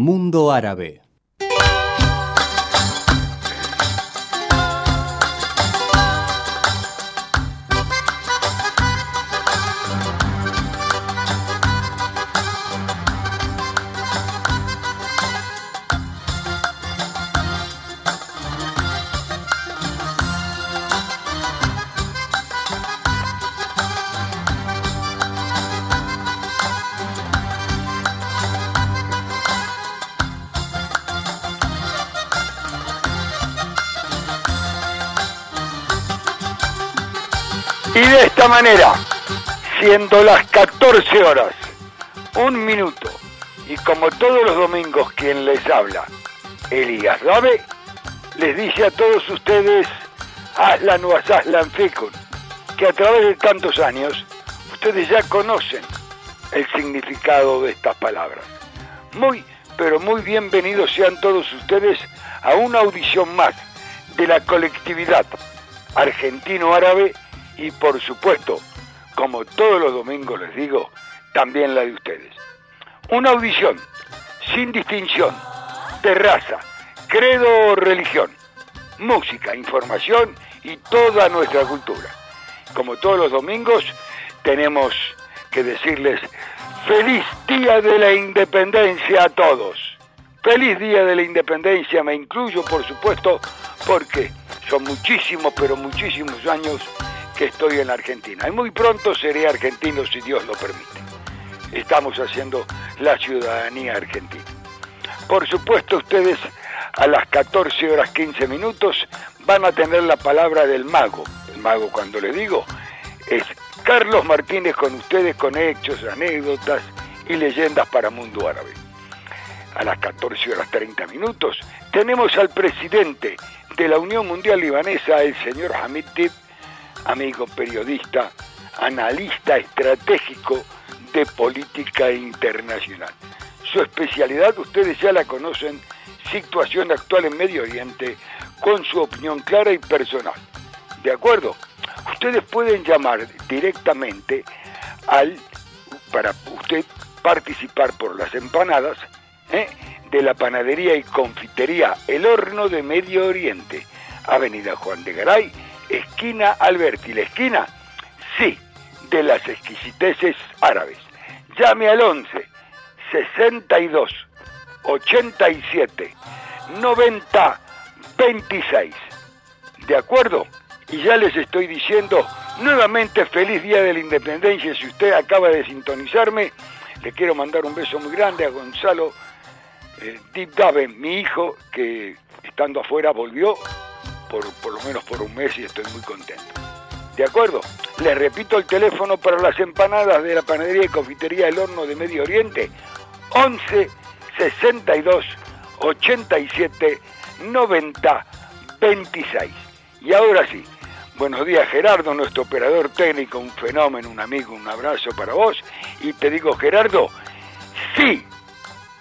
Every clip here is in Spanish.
Mundo Árabe. De esta manera, siendo las 14 horas, un minuto, y como todos los domingos quien les habla, Elías Rabe, les dice a todos ustedes, Aslan o Aslan Fikun, que a través de tantos años, ustedes ya conocen el significado de estas palabras. Muy, pero muy bienvenidos sean todos ustedes a una audición más de la colectividad argentino-árabe y por supuesto, como todos los domingos les digo, también la de ustedes. Una audición sin distinción de raza, credo o religión, música, información y toda nuestra cultura. Como todos los domingos, tenemos que decirles feliz día de la independencia a todos. Feliz día de la independencia, me incluyo por supuesto, porque son muchísimos, pero muchísimos años estoy en la Argentina. Y muy pronto seré argentino si Dios lo permite. Estamos haciendo la ciudadanía argentina. Por supuesto, ustedes a las 14 horas 15 minutos van a tener la palabra del mago. El mago, cuando le digo, es Carlos Martínez con ustedes con hechos, anécdotas y leyendas para Mundo Árabe. A las 14 horas 30 minutos tenemos al presidente de la Unión Mundial Libanesa, el señor Hamid Tib, amigo periodista, analista estratégico de política internacional. Su especialidad, ustedes ya la conocen, situación actual en Medio Oriente, con su opinión clara y personal. ¿De acuerdo? Ustedes pueden llamar directamente al, para usted participar por las empanadas, ¿eh? de la panadería y confitería El Horno de Medio Oriente, Avenida Juan de Garay, esquina Alberti. ¿La esquina? Sí, de las exquisiteces árabes. Llame al 11 62 87 90 26. ¿De acuerdo? Y ya les estoy diciendo nuevamente feliz Día de la Independencia. Si usted acaba de sintonizarme, le quiero mandar un beso muy grande a Gonzalo eh, Deep Daven, mi hijo, que estando afuera volvió por, por lo menos por un mes y estoy muy contento. ¿De acuerdo? Les repito el teléfono para las empanadas de la panadería y confitería El Horno de Medio Oriente, 11 62 87 90 26. Y ahora sí, buenos días Gerardo, nuestro operador técnico, un fenómeno, un amigo, un abrazo para vos. Y te digo Gerardo, sí,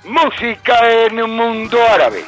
música en un mundo árabe.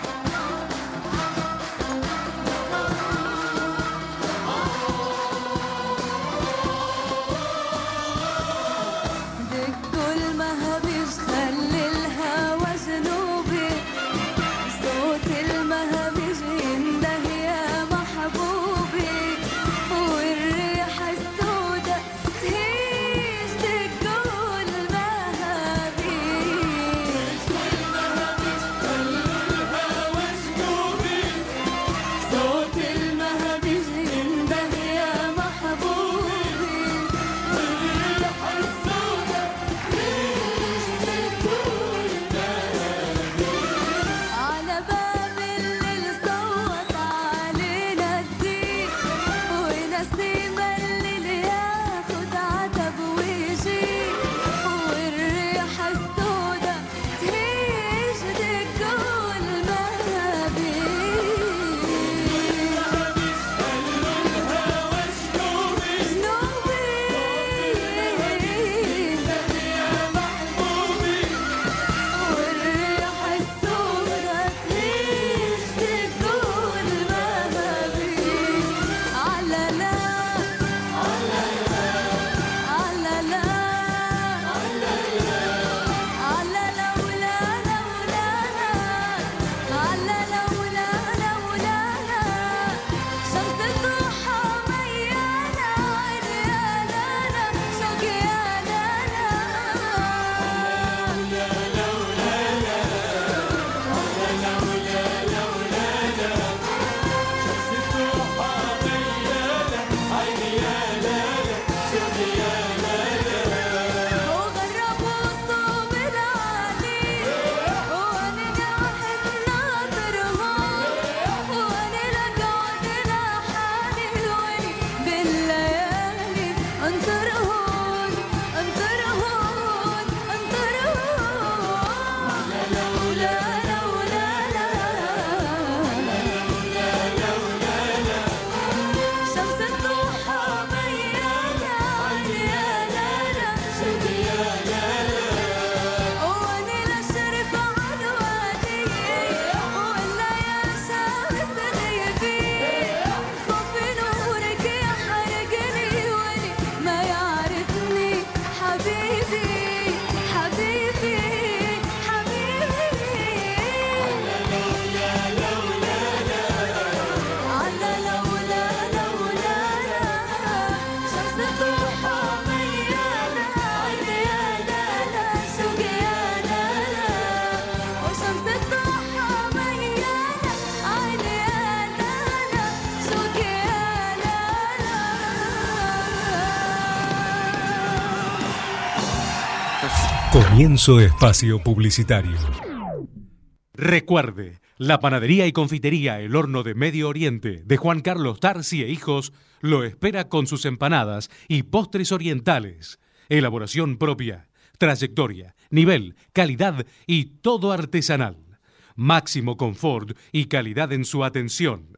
Comienzo espacio publicitario. Recuerde, la panadería y confitería El Horno de Medio Oriente de Juan Carlos Tarsi e Hijos lo espera con sus empanadas y postres orientales. Elaboración propia, trayectoria, nivel, calidad y todo artesanal. Máximo confort y calidad en su atención.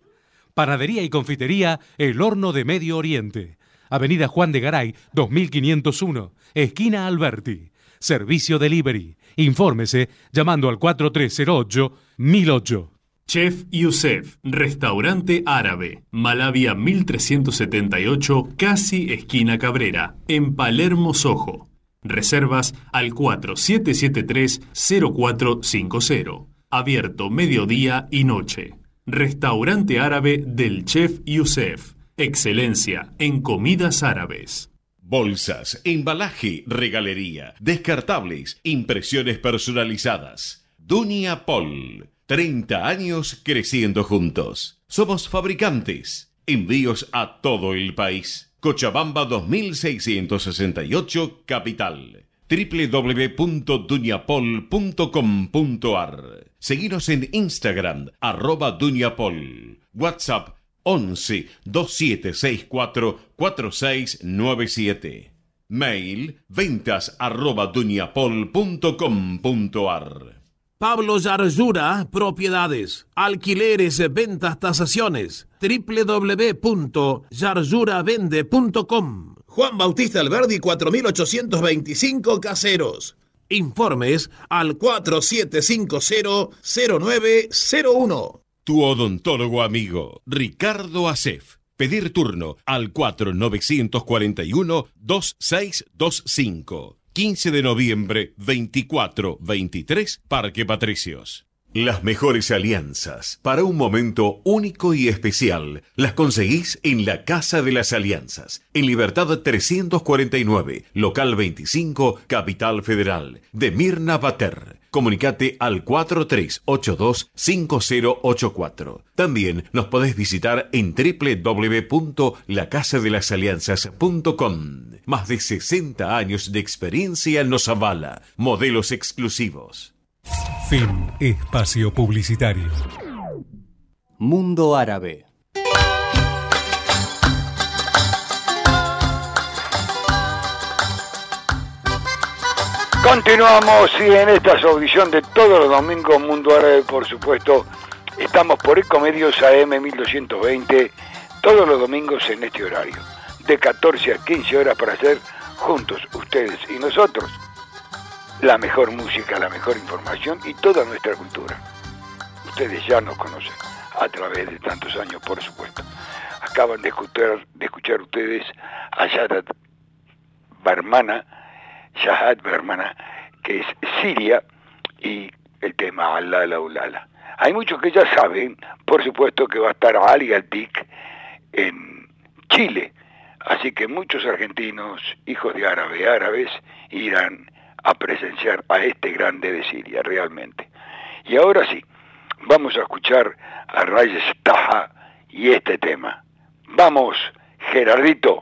Panadería y confitería El Horno de Medio Oriente. Avenida Juan de Garay, 2501, esquina Alberti. Servicio Delivery. Infórmese llamando al 4308-1008. Chef Youssef, restaurante árabe, Malavia 1378, casi esquina Cabrera, en Palermo, Sojo. Reservas al 4773-0450. Abierto mediodía y noche. Restaurante árabe del Chef Youssef. Excelencia en comidas árabes. Bolsas, embalaje, regalería, descartables, impresiones personalizadas. Dunia Pol. 30 años creciendo juntos. Somos fabricantes. Envíos a todo el país. Cochabamba 2668, Capital. www.duniapol.com.ar Seguinos en Instagram, arroba Duniapol. WhatsApp 11 2764 4697. Mail ventas arroba duniapol.com.ar. Pablo Yarzura, propiedades, alquileres, ventas, tasaciones, www.yarzuravende.com. Juan Bautista Alberdi, 4825 Caseros. Informes al 4750-0901. Tu odontólogo amigo, Ricardo Acef. Pedir turno al 4941-2625. 15 de noviembre, 24-23, Parque Patricios. Las mejores alianzas para un momento único y especial las conseguís en la Casa de las Alianzas, en Libertad 349, local 25, Capital Federal, de Mirna Bater. Comunicate al 4382-5084. También nos podés visitar en www.lacasadelasalianzas.com. Más de 60 años de experiencia nos avala. Modelos exclusivos. Fin Espacio Publicitario. Mundo Árabe. Continuamos y en esta audición de todos los domingos Mundo Árabe, por supuesto, estamos por Ecomedios AM 1220 todos los domingos en este horario, de 14 a 15 horas para hacer juntos ustedes y nosotros la mejor música, la mejor información y toda nuestra cultura. Ustedes ya nos conocen a través de tantos años, por supuesto. Acaban de escuchar, de escuchar ustedes a Shahad Barmana, Shahad Barmana, que es Siria, y el tema Alala Ulala. Hay muchos que ya saben, por supuesto, que va a estar Ali Alpic en Chile, así que muchos argentinos, hijos de árabe, árabes, irán a presenciar a este grande de Siria, realmente. Y ahora sí, vamos a escuchar a Reyes Taja y este tema. Vamos, Gerardito.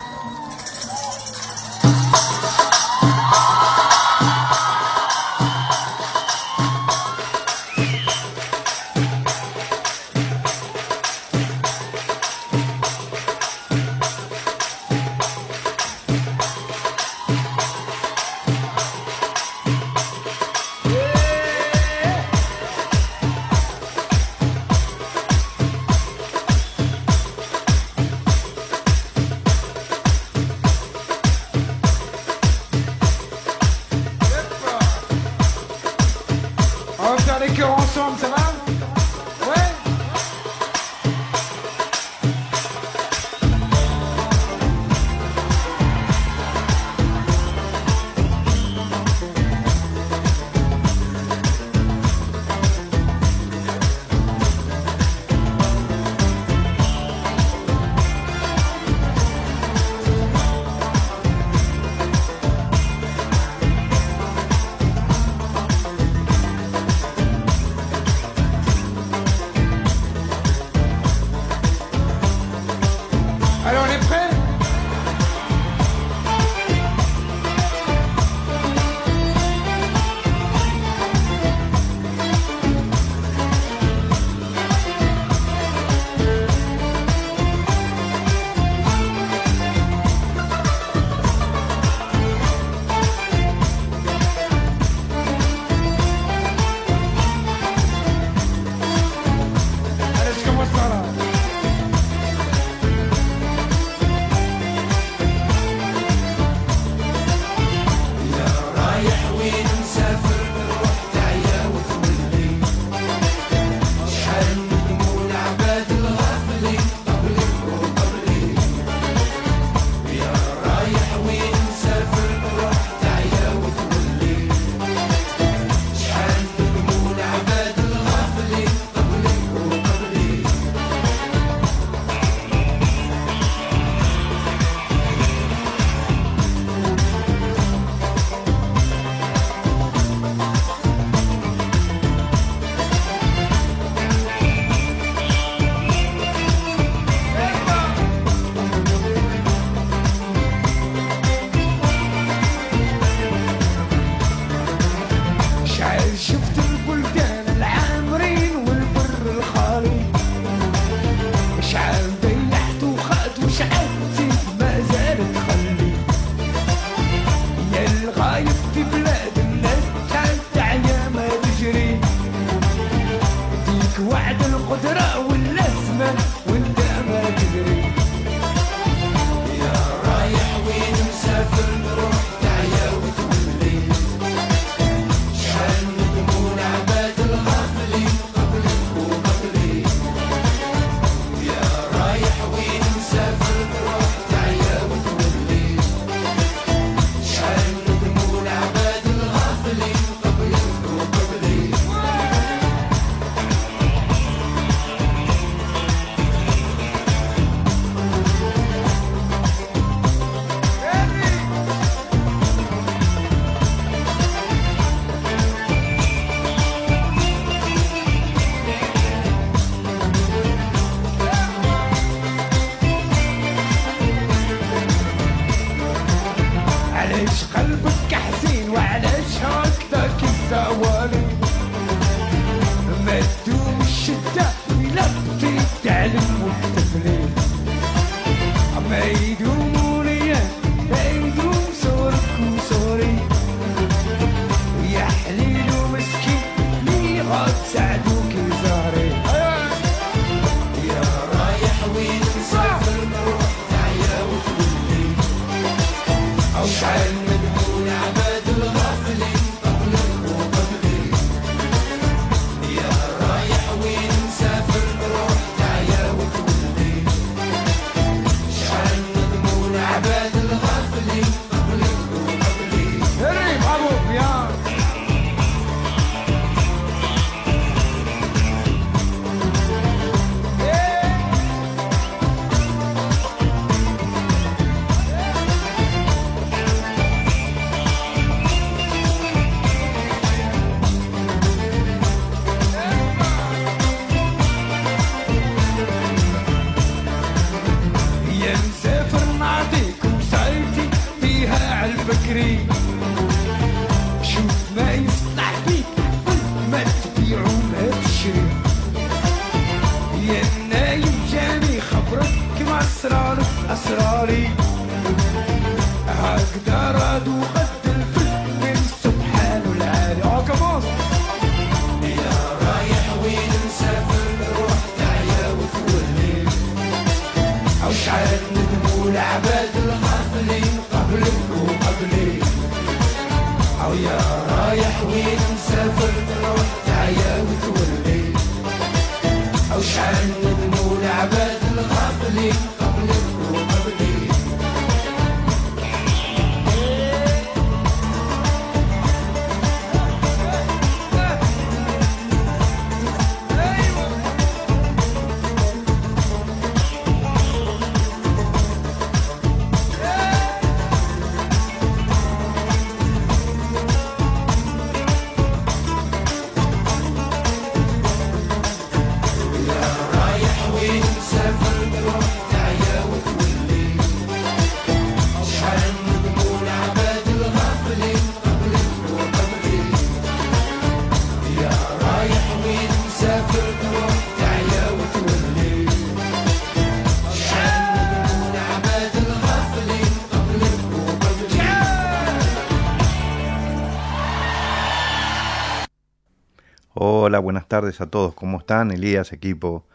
Hola, buenas tardes a todos. ¿Cómo están? Elías, equipo.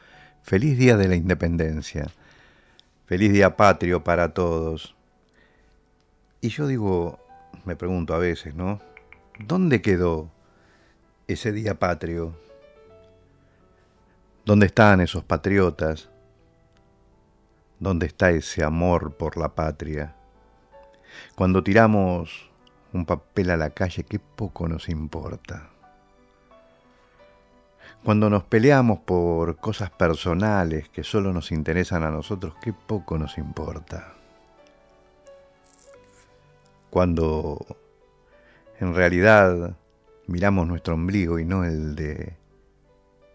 Feliz Día de la Independencia. Feliz Día Patrio para todos. Y yo digo, me pregunto a veces, ¿no? ¿Dónde quedó ese Día Patrio? ¿Dónde están esos patriotas? ¿Dónde está ese amor por la patria? Cuando tiramos un papel a la calle, qué poco nos importa. Cuando nos peleamos por cosas personales que solo nos interesan a nosotros, qué poco nos importa. Cuando en realidad miramos nuestro ombligo y no el de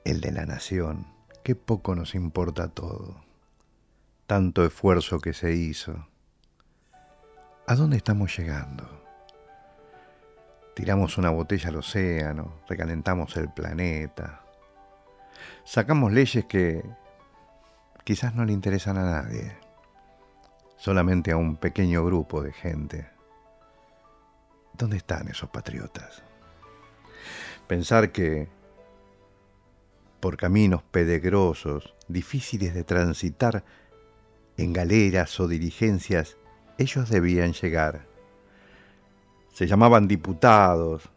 el de la nación, qué poco nos importa todo. Tanto esfuerzo que se hizo. ¿A dónde estamos llegando? Tiramos una botella al océano, recalentamos el planeta, sacamos leyes que quizás no le interesan a nadie, solamente a un pequeño grupo de gente. ¿Dónde están esos patriotas? Pensar que por caminos pedregosos, difíciles de transitar, en galeras o diligencias, ellos debían llegar. Se llamaban diputados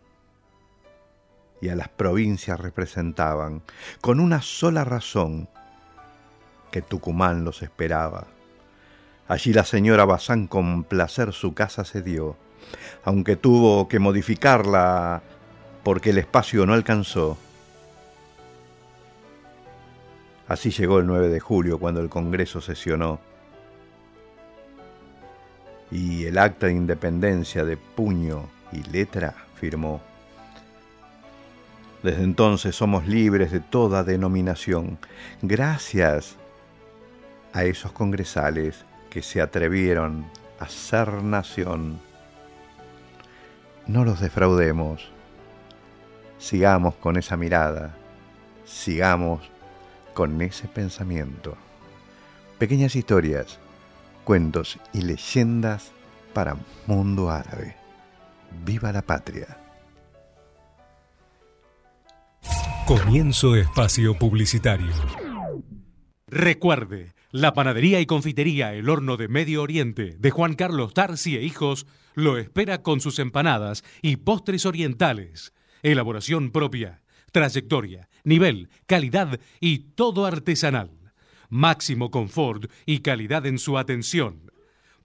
y a las provincias representaban, con una sola razón, que Tucumán los esperaba. Allí la señora Bazán con placer su casa cedió, aunque tuvo que modificarla porque el espacio no alcanzó. Así llegó el 9 de julio cuando el Congreso sesionó y el acta de independencia de puño y letra firmó. Desde entonces somos libres de toda denominación, gracias a esos congresales que se atrevieron a ser nación. No los defraudemos, sigamos con esa mirada, sigamos con ese pensamiento. Pequeñas historias, cuentos y leyendas para mundo árabe. ¡Viva la patria! Comienzo espacio publicitario. Recuerde, la panadería y confitería El Horno de Medio Oriente de Juan Carlos Tarsi e Hijos lo espera con sus empanadas y postres orientales. Elaboración propia, trayectoria, nivel, calidad y todo artesanal. Máximo confort y calidad en su atención.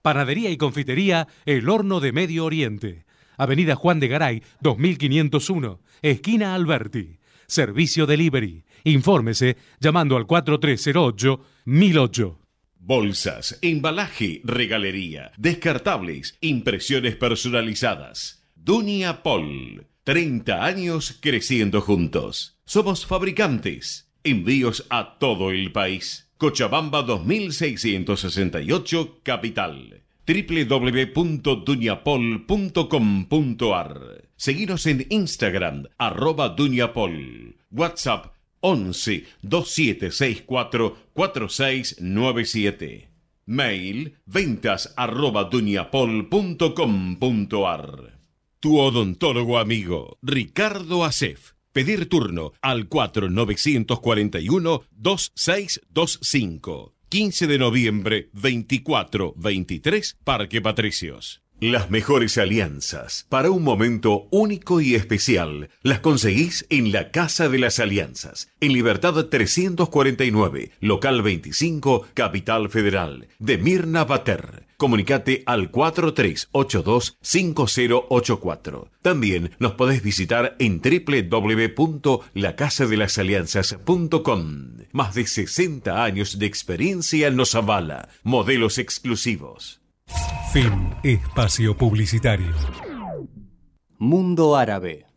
Panadería y confitería El Horno de Medio Oriente. Avenida Juan de Garay, 2501, esquina Alberti. Servicio Delivery. Infórmese llamando al 4308-1008. Bolsas, embalaje, regalería, descartables, impresiones personalizadas. Dunia Pol. 30 años creciendo juntos. Somos fabricantes. Envíos a todo el país. Cochabamba 2668, Capital www.duñapol.com.ar Seguinos en Instagram, arroba Duñapol. WhatsApp 11 2764 4697. Mail ventas arroba duñapol.com.ar. Tu odontólogo amigo, Ricardo Acef. Pedir turno al 4941 2625. 15 de noviembre, 24-23, Parque Patricios. Las mejores alianzas para un momento único y especial las conseguís en la Casa de las Alianzas, en Libertad 349, local 25, Capital Federal, de Mirna Bater. Comunicate al 4382-5084. También nos podés visitar en www.lacasadelasalianzas.com. Más de 60 años de experiencia nos avala. Modelos exclusivos. Fin Espacio Publicitario. Mundo Árabe.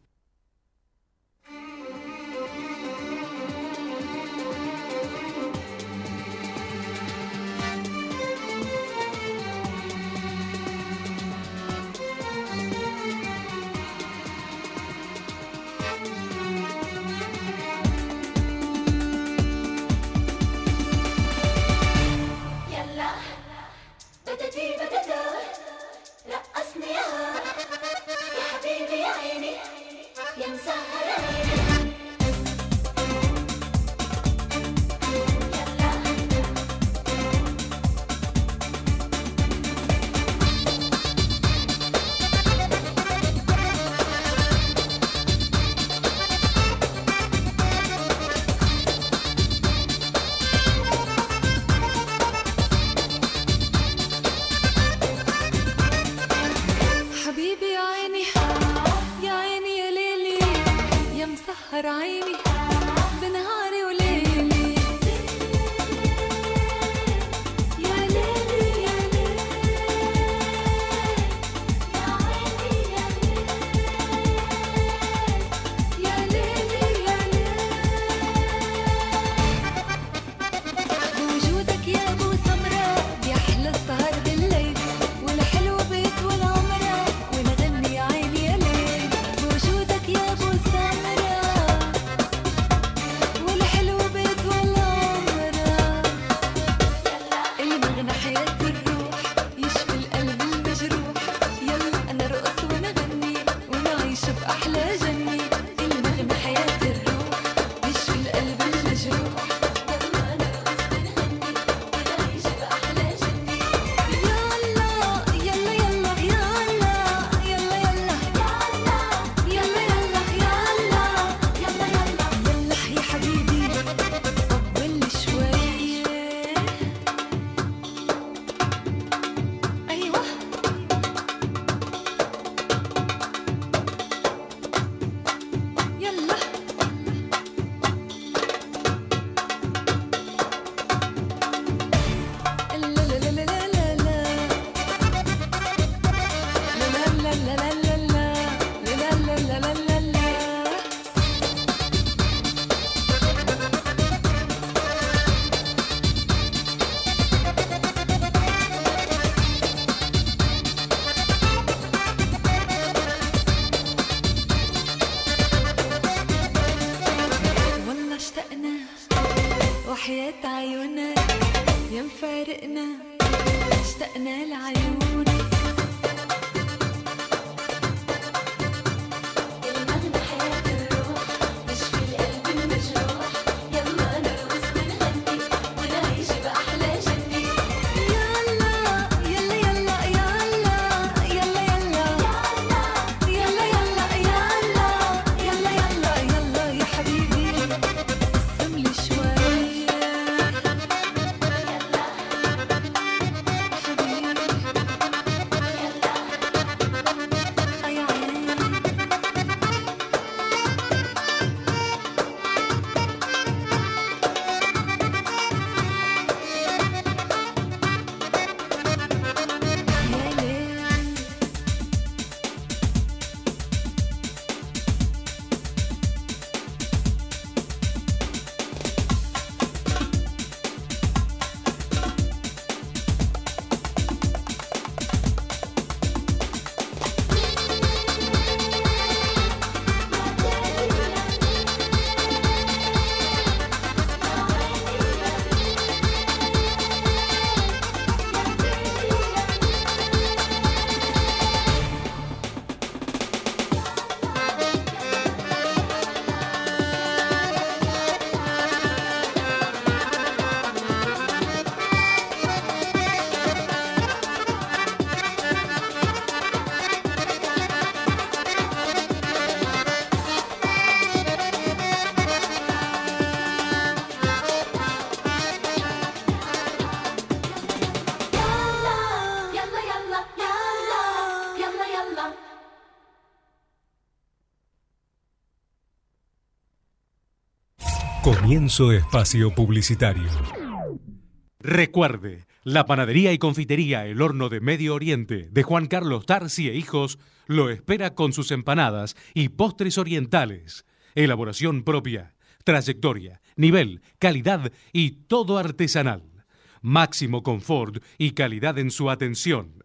عيونك يا مفارقنا اشتقنا لعيونك. Comienzo espacio publicitario. Recuerde, la panadería y confitería El Horno de Medio Oriente de Juan Carlos Tarsi e Hijos lo espera con sus empanadas y postres orientales. Elaboración propia, trayectoria, nivel, calidad y todo artesanal. Máximo confort y calidad en su atención.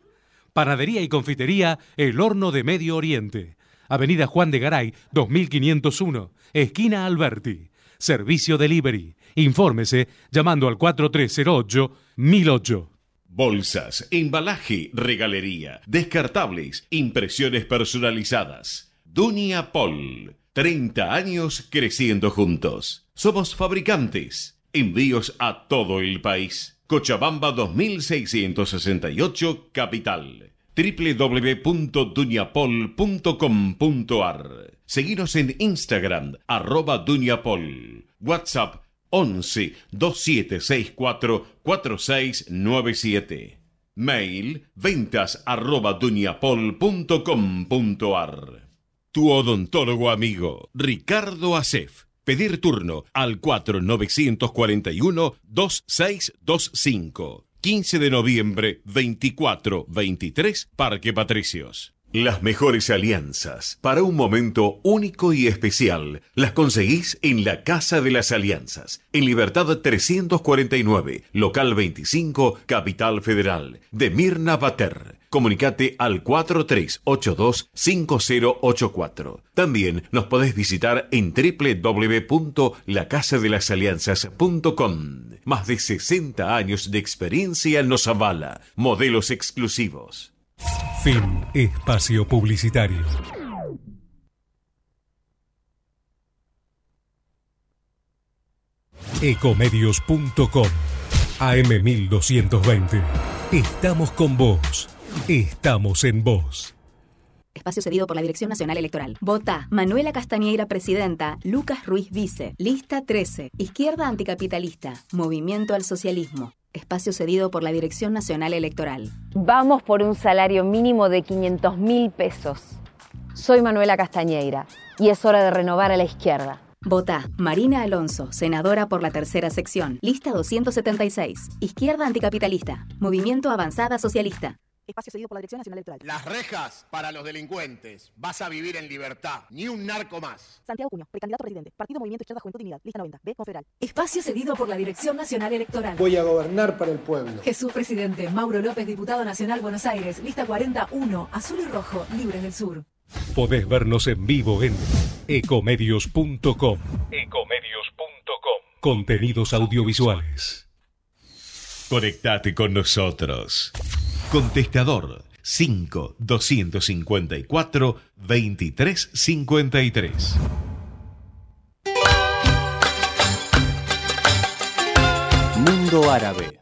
Panadería y confitería El Horno de Medio Oriente. Avenida Juan de Garay, 2501, esquina Alberti. Servicio Delivery. Infórmese llamando al 4308 1008. Bolsas, embalaje, regalería, descartables, impresiones personalizadas. Dunia Pol. 30 años creciendo juntos. Somos fabricantes. Envíos a todo el país. Cochabamba 2668, Capital. www.duñapol.com.ar Seguinos en Instagram, arroba Duñapol. WhatsApp 11 2764 4697. Mail ventas arroba duñapol.com.ar. Tu odontólogo amigo, Ricardo Acef. Pedir turno al 4941-2625. 15 de noviembre, 24-23, Parque Patricios. Las mejores alianzas para un momento único y especial las conseguís en la Casa de las Alianzas, en Libertad 349, local 25, Capital Federal, de Mirna Bater. Comunicate al 4382-5084. También nos podés visitar en www.lacasadelasalianzas.com. Más de 60 años de experiencia nos avala. Modelos exclusivos. Fin espacio publicitario. Ecomedios.com AM1220. Estamos con vos. Estamos en vos. Espacio cedido por la Dirección Nacional Electoral. Vota Manuela Castañeira, presidenta. Lucas Ruiz, vice. Lista 13. Izquierda anticapitalista. Movimiento al socialismo. Espacio cedido por la Dirección Nacional Electoral. Vamos por un salario mínimo de 500 mil pesos. Soy Manuela Castañeira y es hora de renovar a la izquierda. Vota Marina Alonso, senadora por la tercera sección. Lista 276. Izquierda anticapitalista. Movimiento Avanzada Socialista. Espacio cedido por la Dirección Nacional Electoral. Las rejas para los delincuentes. Vas a vivir en libertad. Ni un narco más. Santiago Cuño, precandidato presidente. Partido Movimiento Izquierda Juventud Dignidad. Lista 90. B. Confederal. Espacio cedido por la Dirección Nacional Electoral. Voy a gobernar para el pueblo. Jesús Presidente. Mauro López, Diputado Nacional Buenos Aires. Lista 41. Azul y rojo. Libres del Sur. Podés vernos en vivo en ecomedios.com. Ecomedios.com. Contenidos audiovisuales. Conectate con nosotros. Contestador 5 254 2353. Mundo Árabe.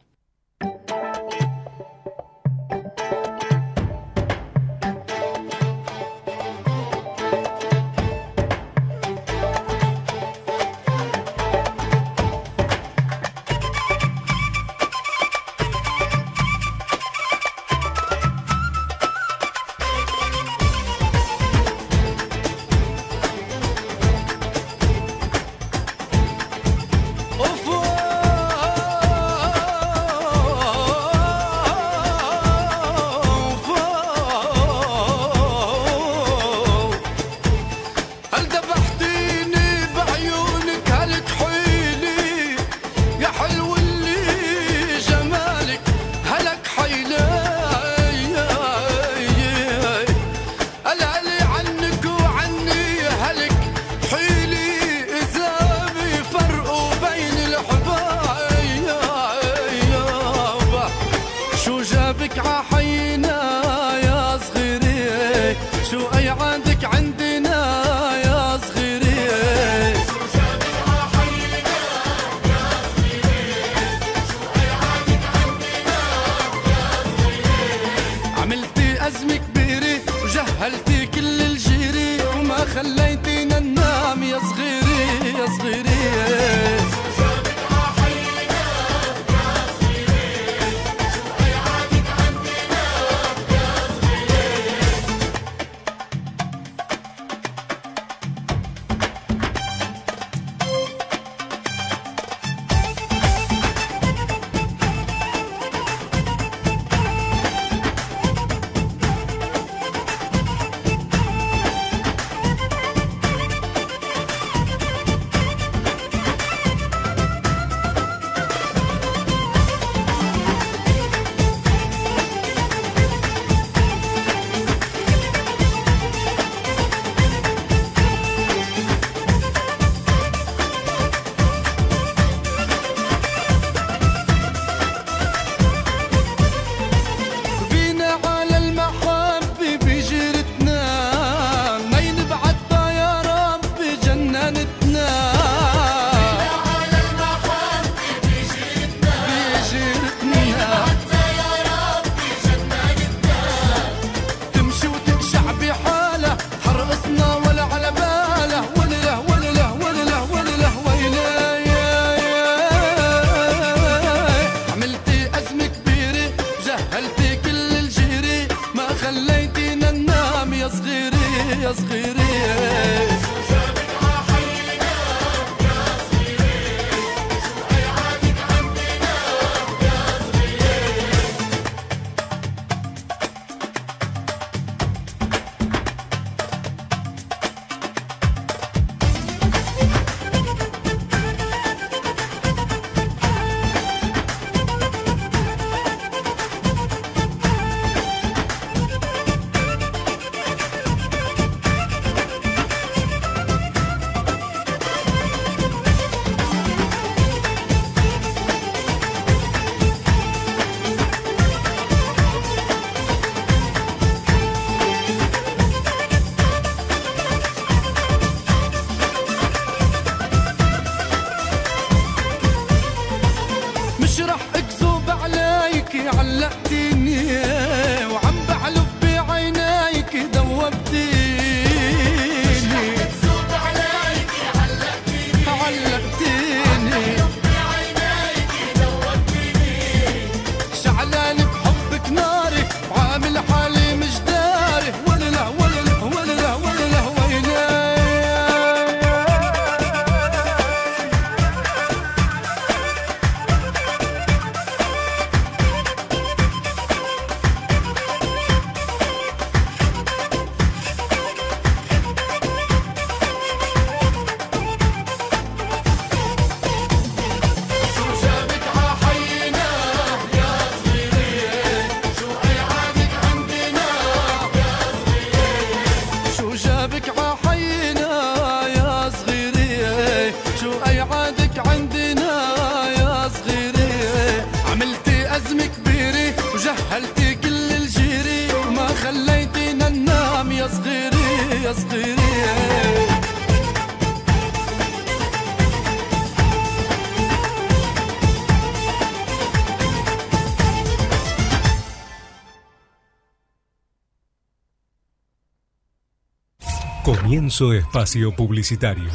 Espacio publicitario.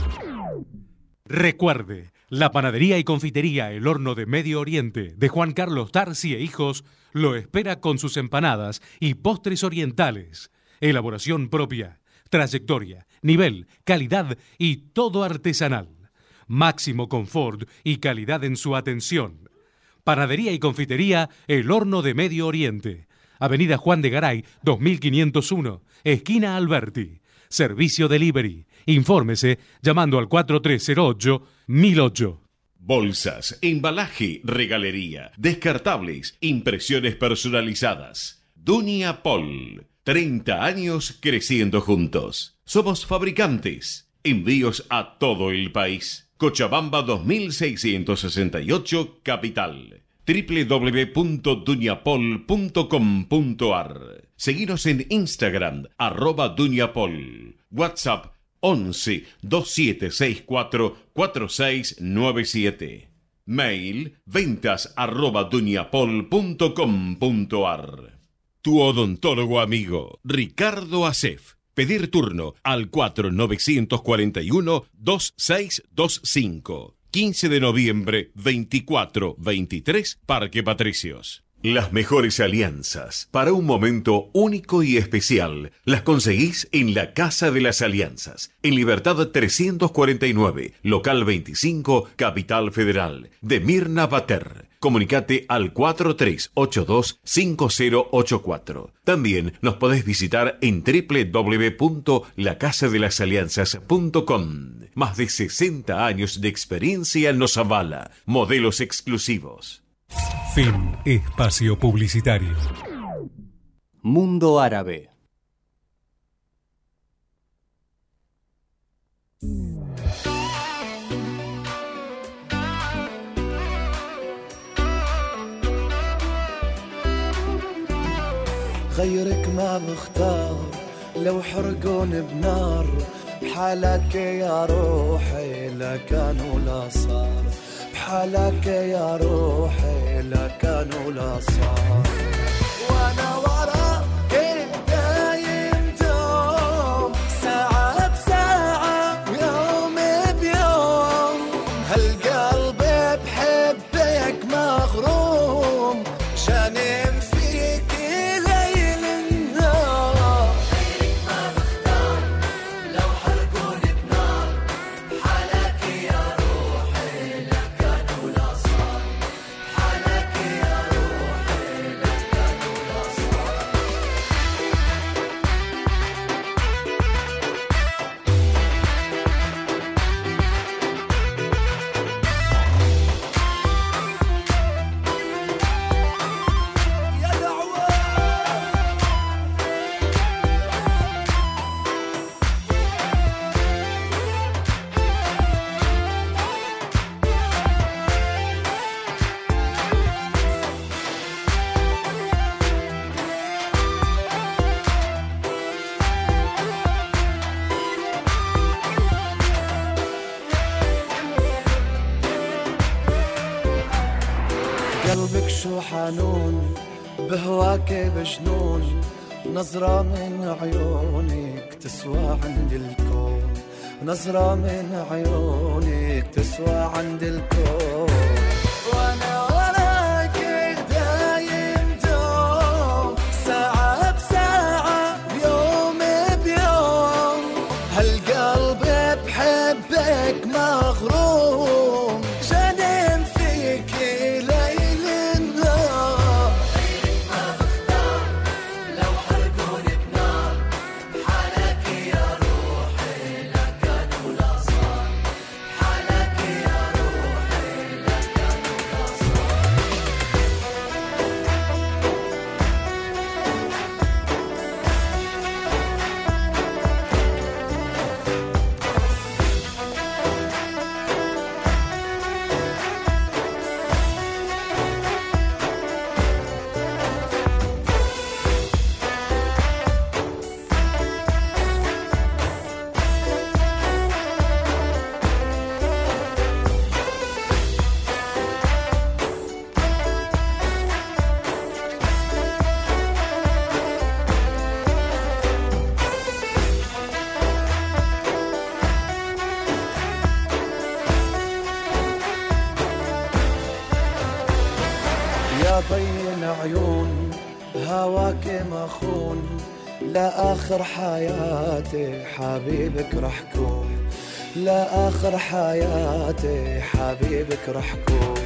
Recuerde, la panadería y confitería El Horno de Medio Oriente de Juan Carlos Tarsi e Hijos lo espera con sus empanadas y postres orientales. Elaboración propia, trayectoria, nivel, calidad y todo artesanal. Máximo confort y calidad en su atención. Panadería y confitería El Horno de Medio Oriente. Avenida Juan de Garay, 2501, esquina Alberti. Servicio Delivery. Infórmese llamando al 4308-1008. Bolsas, embalaje, regalería, descartables, impresiones personalizadas. Dunia Pol. 30 años creciendo juntos. Somos fabricantes. Envíos a todo el país. Cochabamba 2668, Capital www.duñapol.com.ar Seguinos en Instagram, arroba Duñapol. WhatsApp 11 2764 4697. Mail ventas arroba duñapol.com.ar. Tu odontólogo amigo, Ricardo Acef. Pedir turno al 4941 2625. 15 de noviembre, 24-23, Parque Patricios. Las mejores alianzas para un momento único y especial las conseguís en la Casa de las Alianzas, en Libertad 349, local 25, Capital Federal, de Mirna Bater. Comunicate al 4382-5084. También nos podés visitar en www.lacasadelasalianzas.com. Más de 60 años de experiencia nos avala. Modelos exclusivos. Fin espacio publicitario. Mundo Árabe. غيرك ما بختار لو حرقون بنار بحالك يا روحي لا كان ولا صار بحالك يا روحي لا كان ولا صار. وأنا وراك نظرة من عيونك تسوى عند الكون. نظرة من عيونك تسوى عند الكون. لآخر حياتي حبيبك رح كون. لآخر حياتي حبيبك رح كون.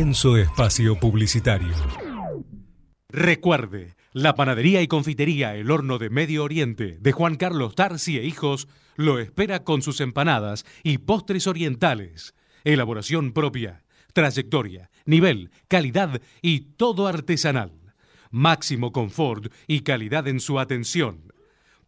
Comienzo espacio publicitario. Recuerde, la panadería y confitería El Horno de Medio Oriente de Juan Carlos Tarsi e Hijos lo espera con sus empanadas y postres orientales. Elaboración propia, trayectoria, nivel, calidad y todo artesanal. Máximo confort y calidad en su atención.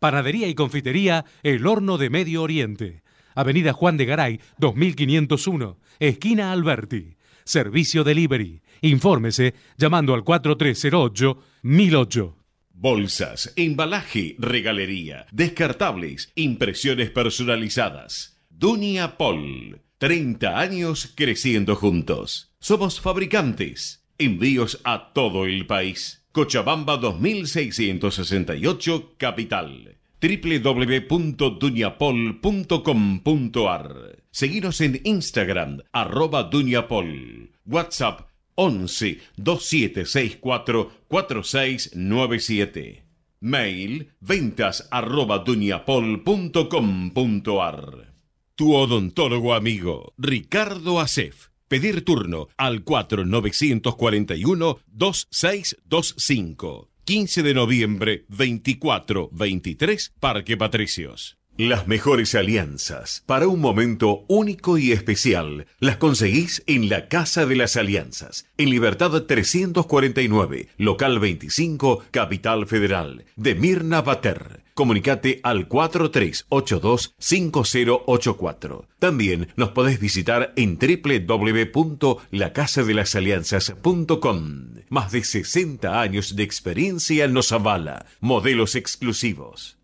Panadería y confitería El Horno de Medio Oriente. Avenida Juan de Garay, 2501, esquina Alberti. Servicio Delivery. Infórmese llamando al 4308-1008. Bolsas, embalaje, regalería, descartables, impresiones personalizadas. Dunia Pol. 30 años creciendo juntos. Somos fabricantes. Envíos a todo el país. Cochabamba 2668, Capital. www.duñapol.com.ar Seguinos en Instagram, arroba Duñapol. WhatsApp 11 2764 4697. Mail ventas arroba duñapol.com.ar. Tu odontólogo amigo, Ricardo Acef. Pedir turno al 4941-2625. 15 de noviembre, 24-23, Parque Patricios. Las mejores alianzas para un momento único y especial las conseguís en la Casa de las Alianzas, en Libertad 349, local 25, Capital Federal, de Mirna Bater. Comunicate al 4382-5084. También nos podés visitar en www.lacasadelasalianzas.com. Más de 60 años de experiencia nos avala. Modelos exclusivos.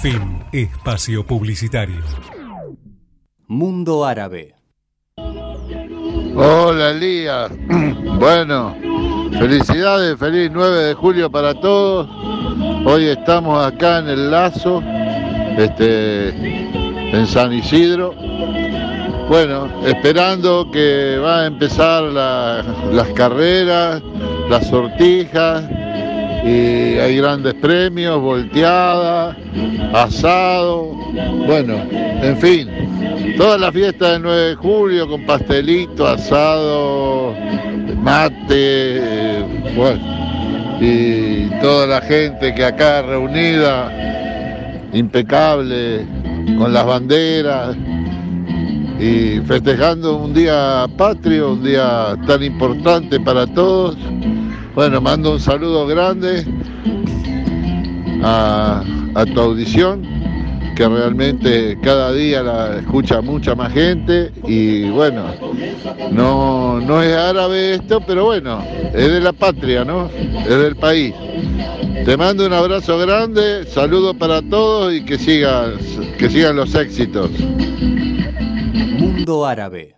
Fin espacio publicitario. Mundo Árabe. Hola Elías. Bueno, felicidades, feliz 9 de julio para todos. Hoy estamos acá en el Lazo, este, en San Isidro. Bueno, esperando que va a empezar la- las carreras, las sortijas, y hay grandes premios, volteada, asado, bueno, en fin, toda la fiesta del 9 de julio con pastelito, asado, mate, eh, bueno, y toda la gente que acá reunida, impecable, con las banderas y festejando un día patrio, un día tan importante para todos. Bueno, mando un saludo grande a, a tu audición, que realmente cada día la escucha mucha más gente y bueno, no, no es árabe esto, pero bueno, es de la patria, ¿no? Es del país. Te mando un abrazo grande, saludo para todos y que sigas, que sigan los éxitos. Mundo Árabe.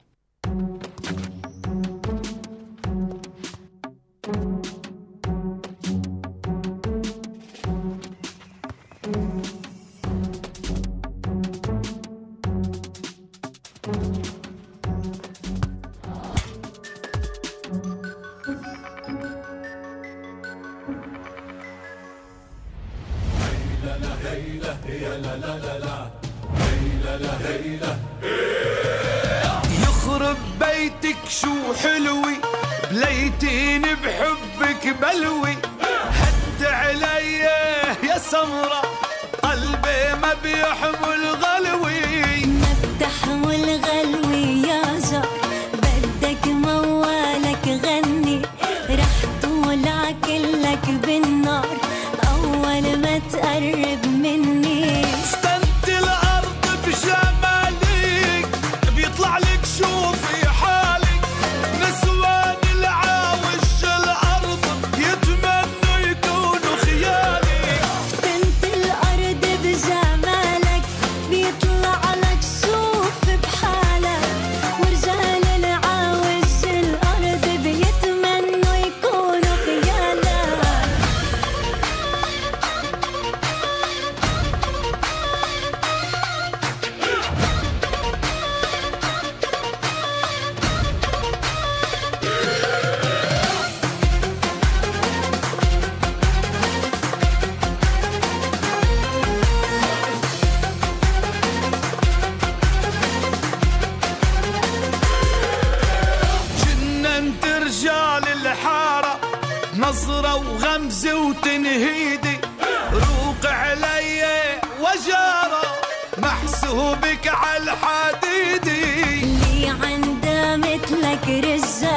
لك عالحديدي اللي عنده مثلك رزاق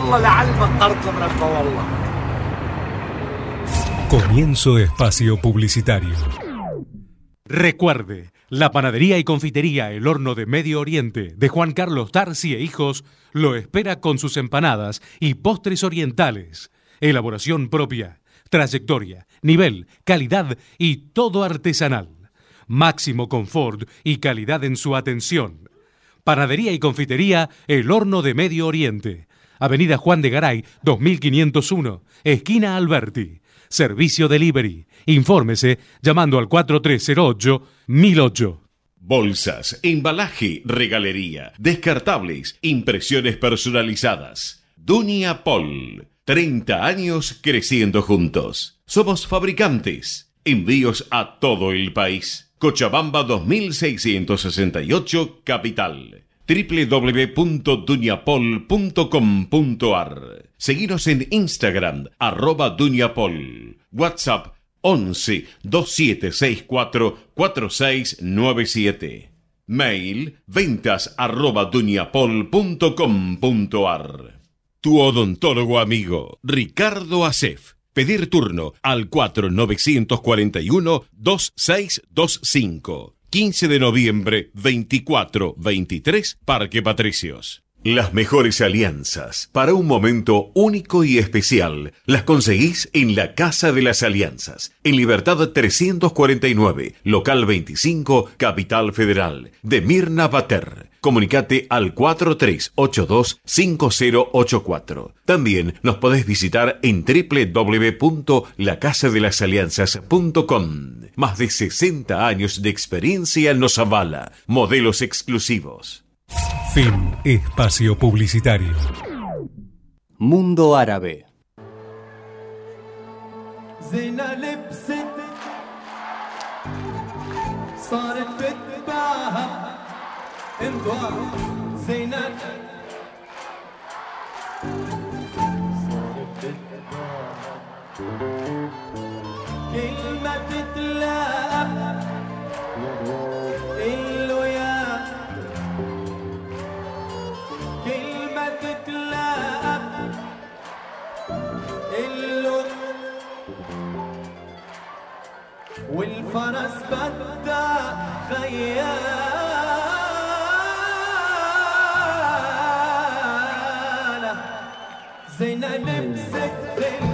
والله لعلمك طرت من والله Comienzo espacio publicitario. Recuerde, la panadería y confitería El Horno de Medio Oriente de Juan Carlos Tarsi e Hijos lo espera con sus empanadas y postres orientales. Elaboración propia, trayectoria, nivel, calidad y todo artesanal. Máximo confort y calidad en su atención. Panadería y confitería El Horno de Medio Oriente. Avenida Juan de Garay, 2501, esquina Alberti. Servicio Delivery. Infórmese llamando al 4308-1008. Bolsas, embalaje, regalería, descartables, impresiones personalizadas. Dunia Pol. 30 años creciendo juntos. Somos fabricantes. Envíos a todo el país. Cochabamba 2668, Capital. www.duñapol.com.ar Seguinos en Instagram, arroba Duñapol. WhatsApp 11 2764 4697. Mail ventas arroba duñapol.com.ar. Tu odontólogo amigo, Ricardo Acef. Pedir turno al 4941-2625. 15 de noviembre, 24-23, Parque Patricios. Las mejores alianzas para un momento único y especial las conseguís en la Casa de las Alianzas, en Libertad 349, local 25, Capital Federal, de Mirna Bater. Comunicate al 4382-5084. También nos podés visitar en www.lacasadelasalianzas.com. Más de 60 años de experiencia nos avala. Modelos exclusivos. Fin espacio publicitario. Mundo Árabe. والفرس بدى خياله. زينب بسكت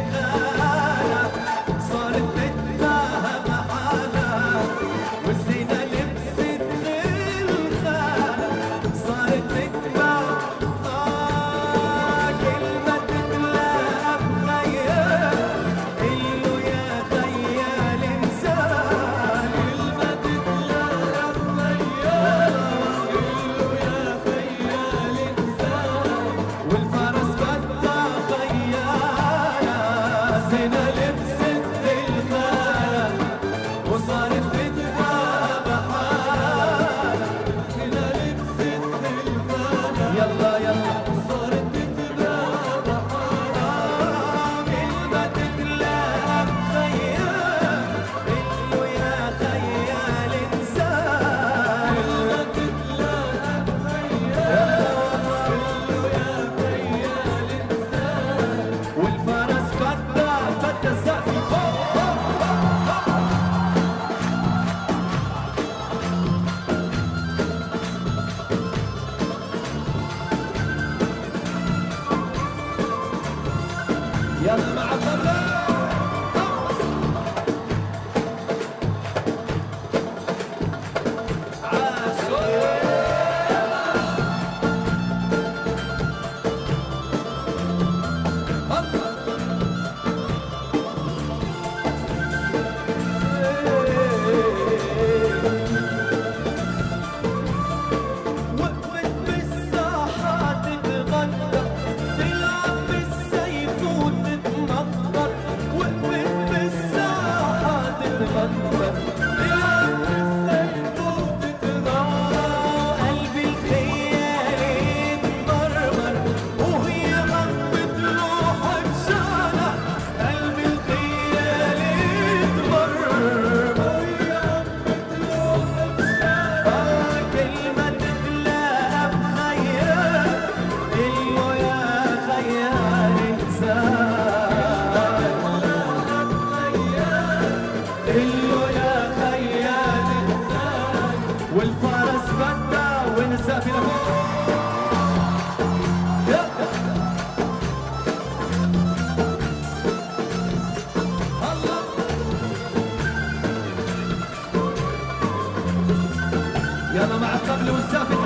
مع الطبل والزفة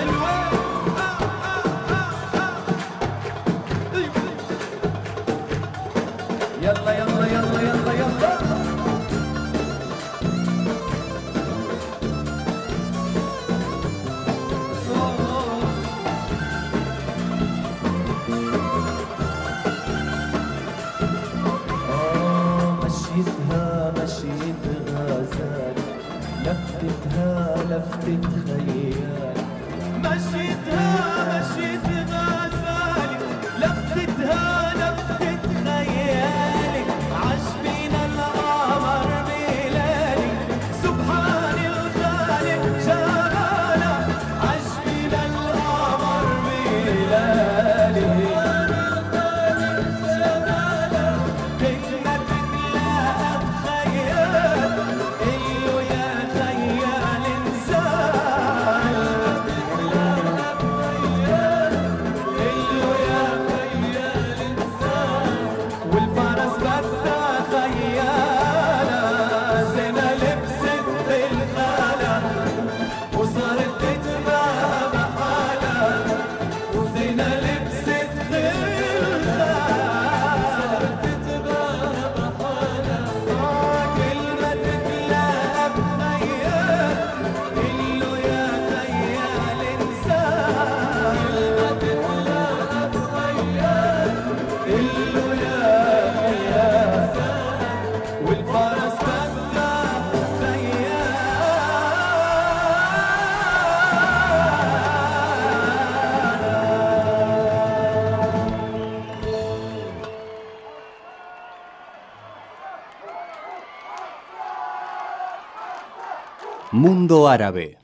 Mundo Árabe.